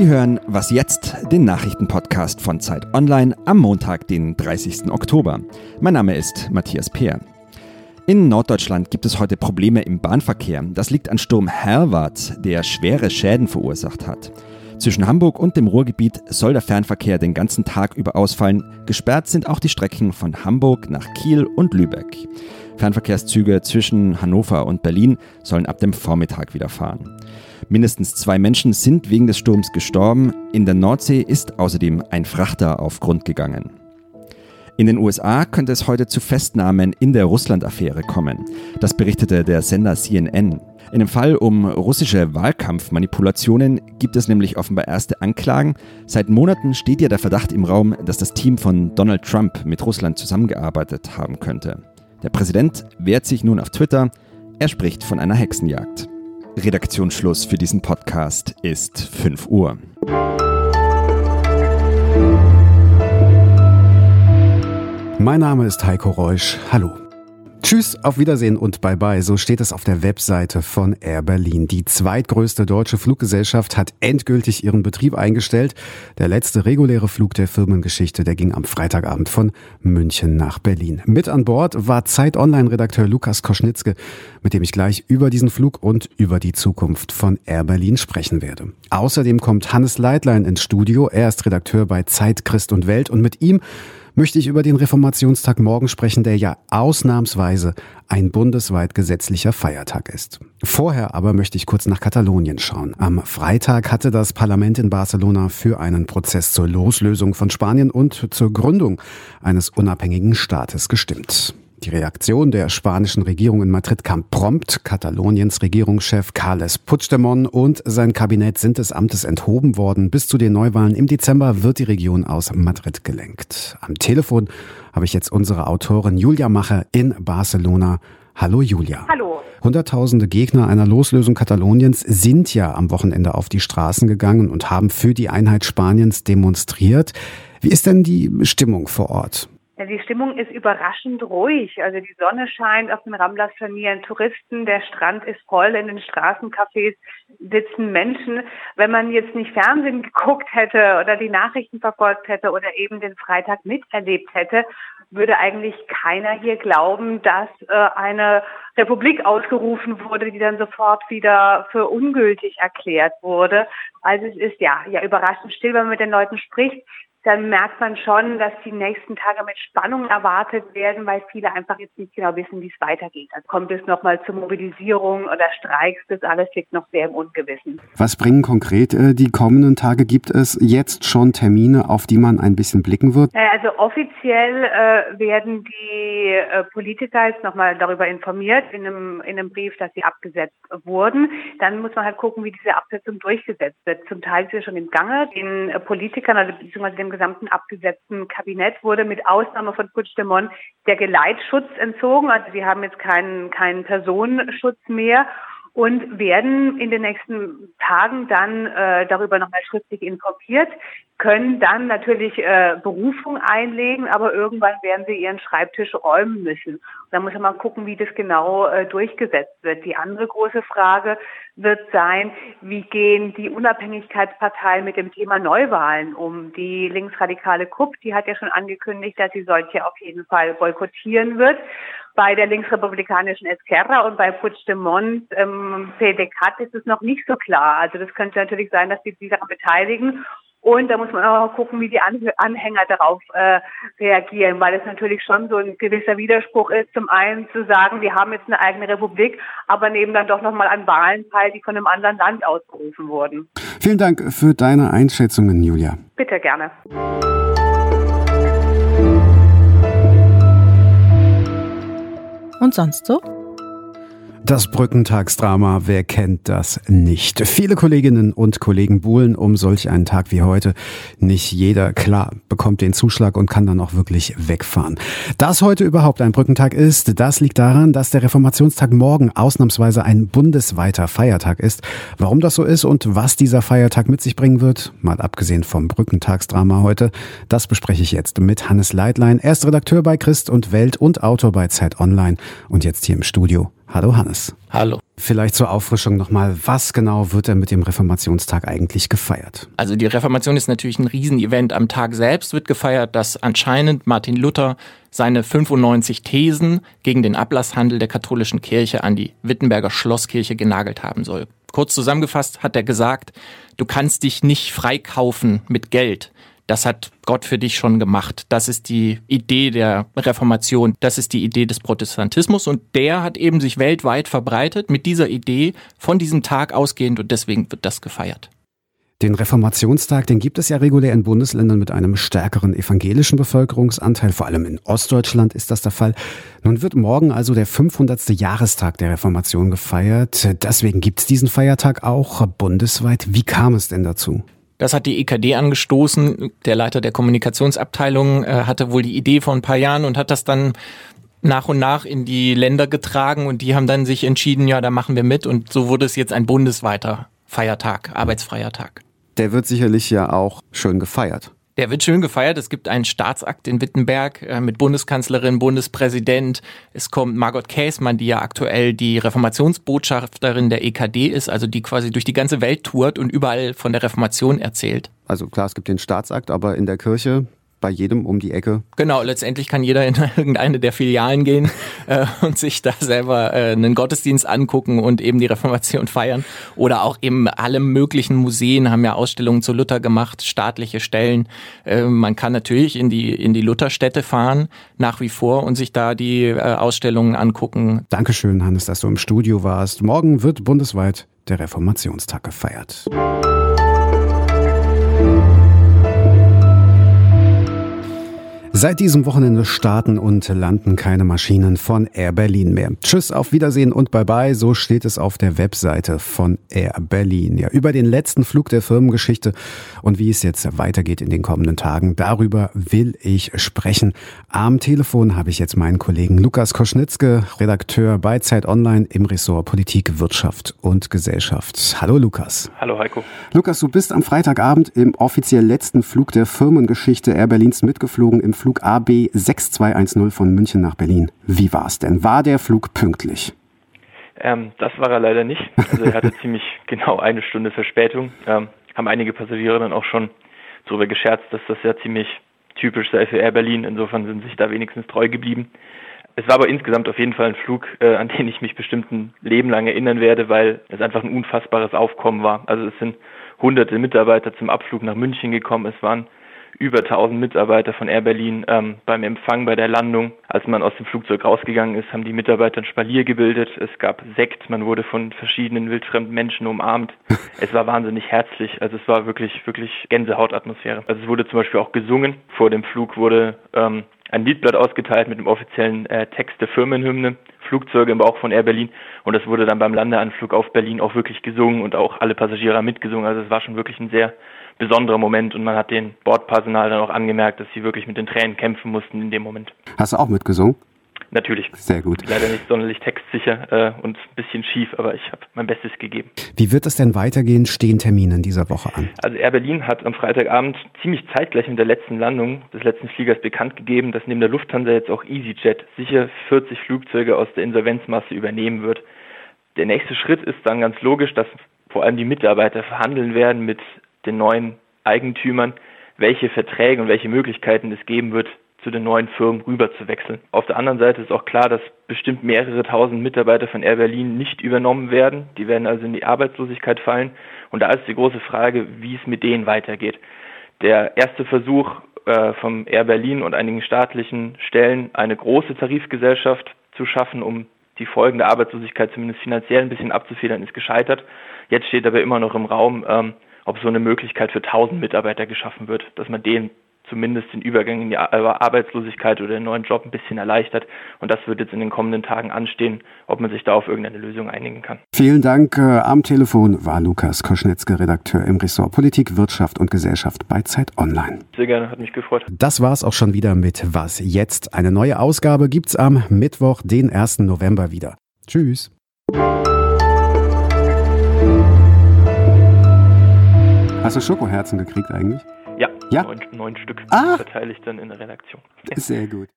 Sie hören Was jetzt, den Nachrichtenpodcast von Zeit Online am Montag, den 30. Oktober. Mein Name ist Matthias Peer. In Norddeutschland gibt es heute Probleme im Bahnverkehr. Das liegt an Sturm Herwart, der schwere Schäden verursacht hat. Zwischen Hamburg und dem Ruhrgebiet soll der Fernverkehr den ganzen Tag über ausfallen. Gesperrt sind auch die Strecken von Hamburg nach Kiel und Lübeck. Fernverkehrszüge zwischen Hannover und Berlin sollen ab dem Vormittag wieder fahren. Mindestens zwei Menschen sind wegen des Sturms gestorben. In der Nordsee ist außerdem ein Frachter auf Grund gegangen. In den USA könnte es heute zu Festnahmen in der Russland-Affäre kommen. Das berichtete der Sender CNN. In dem Fall um russische Wahlkampfmanipulationen gibt es nämlich offenbar erste Anklagen. Seit Monaten steht ja der Verdacht im Raum, dass das Team von Donald Trump mit Russland zusammengearbeitet haben könnte. Der Präsident wehrt sich nun auf Twitter. Er spricht von einer Hexenjagd. Redaktionsschluss für diesen Podcast ist 5 Uhr. Mein Name ist Heiko Reusch. Hallo. Tschüss, auf Wiedersehen und bye bye. So steht es auf der Webseite von Air Berlin. Die zweitgrößte deutsche Fluggesellschaft hat endgültig ihren Betrieb eingestellt. Der letzte reguläre Flug der Firmengeschichte, der ging am Freitagabend von München nach Berlin. Mit an Bord war Zeit Online-Redakteur Lukas Koschnitzke, mit dem ich gleich über diesen Flug und über die Zukunft von Air Berlin sprechen werde. Außerdem kommt Hannes Leitlein ins Studio. Er ist Redakteur bei Zeit, Christ und Welt und mit ihm möchte ich über den Reformationstag morgen sprechen, der ja ausnahmsweise ein bundesweit gesetzlicher Feiertag ist. Vorher aber möchte ich kurz nach Katalonien schauen. Am Freitag hatte das Parlament in Barcelona für einen Prozess zur Loslösung von Spanien und zur Gründung eines unabhängigen Staates gestimmt. Die Reaktion der spanischen Regierung in Madrid kam prompt. Kataloniens Regierungschef Carles Puigdemont und sein Kabinett sind des Amtes enthoben worden. Bis zu den Neuwahlen im Dezember wird die Region aus Madrid gelenkt. Am Telefon habe ich jetzt unsere Autorin Julia Macher in Barcelona. Hallo Julia. Hallo. Hunderttausende Gegner einer Loslösung Kataloniens sind ja am Wochenende auf die Straßen gegangen und haben für die Einheit Spaniens demonstriert. Wie ist denn die Stimmung vor Ort? Ja, die Stimmung ist überraschend ruhig. Also die Sonne scheint auf den Ramblas trainieren Touristen, der Strand ist voll, in den Straßencafés sitzen Menschen. Wenn man jetzt nicht Fernsehen geguckt hätte oder die Nachrichten verfolgt hätte oder eben den Freitag miterlebt hätte, würde eigentlich keiner hier glauben, dass äh, eine Republik ausgerufen wurde, die dann sofort wieder für ungültig erklärt wurde. Also es ist ja, ja überraschend still, wenn man mit den Leuten spricht dann merkt man schon, dass die nächsten Tage mit Spannung erwartet werden, weil viele einfach jetzt nicht genau wissen, wie es weitergeht. Dann kommt es nochmal zur Mobilisierung oder Streiks, das alles liegt noch sehr im Ungewissen. Was bringen konkret äh, die kommenden Tage? Gibt es jetzt schon Termine, auf die man ein bisschen blicken wird? Also offiziell äh, werden die äh, Politiker jetzt nochmal darüber informiert in einem, in einem Brief, dass sie abgesetzt wurden. Dann muss man halt gucken, wie diese Absetzung durchgesetzt wird. Zum Teil ist sie schon im Gange. Den äh, Politikern, also beziehungsweise dem gesamten abgesetzten Kabinett wurde mit Ausnahme von Puigdemont der Geleitschutz entzogen. Also sie haben jetzt keinen, keinen Personenschutz mehr und werden in den nächsten Tagen dann äh, darüber nochmal schriftlich informiert, können dann natürlich äh, Berufung einlegen, aber irgendwann werden sie ihren Schreibtisch räumen müssen. Und da muss man gucken, wie das genau äh, durchgesetzt wird. Die andere große Frage wird sein, wie gehen die Unabhängigkeitsparteien mit dem Thema Neuwahlen um? Die linksradikale KUP, die hat ja schon angekündigt, dass sie solche auf jeden Fall boykottieren wird. Bei der linksrepublikanischen Esquerra und bei Puigdemont ähm, PDCAT ist es noch nicht so klar. Also das könnte natürlich sein, dass sie sich daran beteiligen. Und da muss man auch gucken, wie die Anhänger darauf äh, reagieren, weil es natürlich schon so ein gewisser Widerspruch ist, zum einen zu sagen, wir haben jetzt eine eigene Republik, aber nehmen dann doch nochmal an Wahlen teil, die von einem anderen Land ausgerufen wurden. Vielen Dank für deine Einschätzungen, Julia. Bitte gerne. Und sonst so? Das Brückentagsdrama, wer kennt das nicht? Viele Kolleginnen und Kollegen buhlen um solch einen Tag wie heute. Nicht jeder, klar, bekommt den Zuschlag und kann dann auch wirklich wegfahren. Dass heute überhaupt ein Brückentag ist, das liegt daran, dass der Reformationstag morgen ausnahmsweise ein bundesweiter Feiertag ist. Warum das so ist und was dieser Feiertag mit sich bringen wird, mal abgesehen vom Brückentagsdrama heute, das bespreche ich jetzt mit Hannes Leitlein. Er ist Redakteur bei Christ und Welt und Autor bei Zeit Online und jetzt hier im Studio. Hallo Hannes. Hallo. Vielleicht zur Auffrischung nochmal, was genau wird denn mit dem Reformationstag eigentlich gefeiert? Also die Reformation ist natürlich ein Riesenevent. Am Tag selbst wird gefeiert, dass anscheinend Martin Luther seine 95 Thesen gegen den Ablasshandel der katholischen Kirche an die Wittenberger Schlosskirche genagelt haben soll. Kurz zusammengefasst hat er gesagt, du kannst dich nicht freikaufen mit Geld. Das hat Gott für dich schon gemacht. Das ist die Idee der Reformation. Das ist die Idee des Protestantismus. Und der hat eben sich weltweit verbreitet mit dieser Idee von diesem Tag ausgehend. Und deswegen wird das gefeiert. Den Reformationstag, den gibt es ja regulär in Bundesländern mit einem stärkeren evangelischen Bevölkerungsanteil. Vor allem in Ostdeutschland ist das der Fall. Nun wird morgen also der 500. Jahrestag der Reformation gefeiert. Deswegen gibt es diesen Feiertag auch bundesweit. Wie kam es denn dazu? Das hat die EKD angestoßen. Der Leiter der Kommunikationsabteilung äh, hatte wohl die Idee vor ein paar Jahren und hat das dann nach und nach in die Länder getragen und die haben dann sich entschieden, ja, da machen wir mit und so wurde es jetzt ein bundesweiter Feiertag, arbeitsfreier Tag. Der wird sicherlich ja auch schön gefeiert. Der wird schön gefeiert. Es gibt einen Staatsakt in Wittenberg äh, mit Bundeskanzlerin, Bundespräsident. Es kommt Margot Käßmann, die ja aktuell die Reformationsbotschafterin der EKD ist, also die quasi durch die ganze Welt tourt und überall von der Reformation erzählt. Also klar, es gibt den Staatsakt, aber in der Kirche bei jedem um die Ecke. Genau, letztendlich kann jeder in irgendeine der Filialen gehen äh, und sich da selber äh, einen Gottesdienst angucken und eben die Reformation feiern. Oder auch eben alle möglichen Museen haben ja Ausstellungen zu Luther gemacht, staatliche Stellen. Äh, man kann natürlich in die, in die Lutherstädte fahren, nach wie vor, und sich da die äh, Ausstellungen angucken. Dankeschön, Hannes, dass du im Studio warst. Morgen wird bundesweit der Reformationstag gefeiert. Seit diesem Wochenende starten und landen keine Maschinen von Air Berlin mehr. Tschüss, auf Wiedersehen und bye bye, so steht es auf der Webseite von Air Berlin. Ja, über den letzten Flug der Firmengeschichte und wie es jetzt weitergeht in den kommenden Tagen, darüber will ich sprechen. Am Telefon habe ich jetzt meinen Kollegen Lukas Koschnitzke, Redakteur bei Zeit Online im Ressort Politik, Wirtschaft und Gesellschaft. Hallo Lukas. Hallo Heiko. Lukas, du bist am Freitagabend im offiziell letzten Flug der Firmengeschichte Air Berlins mitgeflogen im Flug Flug AB 6210 von München nach Berlin. Wie war es denn? War der Flug pünktlich? Ähm, das war er leider nicht. Also er hatte ziemlich genau eine Stunde Verspätung. Ähm, haben einige Passagiere dann auch schon darüber gescherzt, dass das ja ziemlich typisch sei für Air Berlin. Insofern sind sich da wenigstens treu geblieben. Es war aber insgesamt auf jeden Fall ein Flug, äh, an den ich mich bestimmt ein Leben lang erinnern werde, weil es einfach ein unfassbares Aufkommen war. Also es sind hunderte Mitarbeiter zum Abflug nach München gekommen. Es waren über 1000 Mitarbeiter von Air Berlin ähm, beim Empfang bei der Landung. Als man aus dem Flugzeug rausgegangen ist, haben die Mitarbeiter ein Spalier gebildet. Es gab Sekt, man wurde von verschiedenen wildfremden Menschen umarmt. es war wahnsinnig herzlich, also es war wirklich, wirklich Gänsehautatmosphäre. Also es wurde zum Beispiel auch gesungen. Vor dem Flug wurde ähm, ein Liedblatt ausgeteilt mit dem offiziellen äh, Text der Firmenhymne, Flugzeuge im Bauch von Air Berlin und das wurde dann beim Landeanflug auf Berlin auch wirklich gesungen und auch alle Passagiere haben mitgesungen. Also es war schon wirklich ein sehr besonderer Moment und man hat den Bordpersonal dann auch angemerkt, dass sie wirklich mit den Tränen kämpfen mussten in dem Moment. Hast du auch mitgesungen? Natürlich. Sehr gut. Leider nicht sonderlich textsicher äh, und ein bisschen schief, aber ich habe mein Bestes gegeben. Wie wird es denn weitergehen? Stehen Termine in dieser Woche an? Also Air Berlin hat am Freitagabend ziemlich zeitgleich mit der letzten Landung des letzten Fliegers bekannt gegeben, dass neben der Lufthansa jetzt auch EasyJet sicher 40 Flugzeuge aus der Insolvenzmasse übernehmen wird. Der nächste Schritt ist dann ganz logisch, dass vor allem die Mitarbeiter verhandeln werden mit den neuen Eigentümern, welche Verträge und welche Möglichkeiten es geben wird, zu den neuen Firmen rüber zu wechseln. Auf der anderen Seite ist auch klar, dass bestimmt mehrere tausend Mitarbeiter von Air Berlin nicht übernommen werden. Die werden also in die Arbeitslosigkeit fallen. Und da ist die große Frage, wie es mit denen weitergeht. Der erste Versuch äh, vom Air Berlin und einigen staatlichen Stellen, eine große Tarifgesellschaft zu schaffen, um die Folgen der Arbeitslosigkeit zumindest finanziell ein bisschen abzufedern, ist gescheitert. Jetzt steht aber immer noch im Raum, ähm, ob so eine Möglichkeit für 1000 Mitarbeiter geschaffen wird, dass man denen zumindest den Übergang in die Arbeitslosigkeit oder den neuen Job ein bisschen erleichtert. Und das wird jetzt in den kommenden Tagen anstehen, ob man sich da auf irgendeine Lösung einigen kann. Vielen Dank. Äh, am Telefon war Lukas Koschnetzke, Redakteur im Ressort Politik, Wirtschaft und Gesellschaft bei Zeit Online. Sehr gerne, hat mich gefreut. Das war's auch schon wieder mit Was jetzt? Eine neue Ausgabe gibt's am Mittwoch, den 1. November wieder. Tschüss. Hast du Schokoherzen gekriegt eigentlich? Ja, ja? Neun, neun Stück ah. verteile ich dann in der Redaktion. Sehr gut.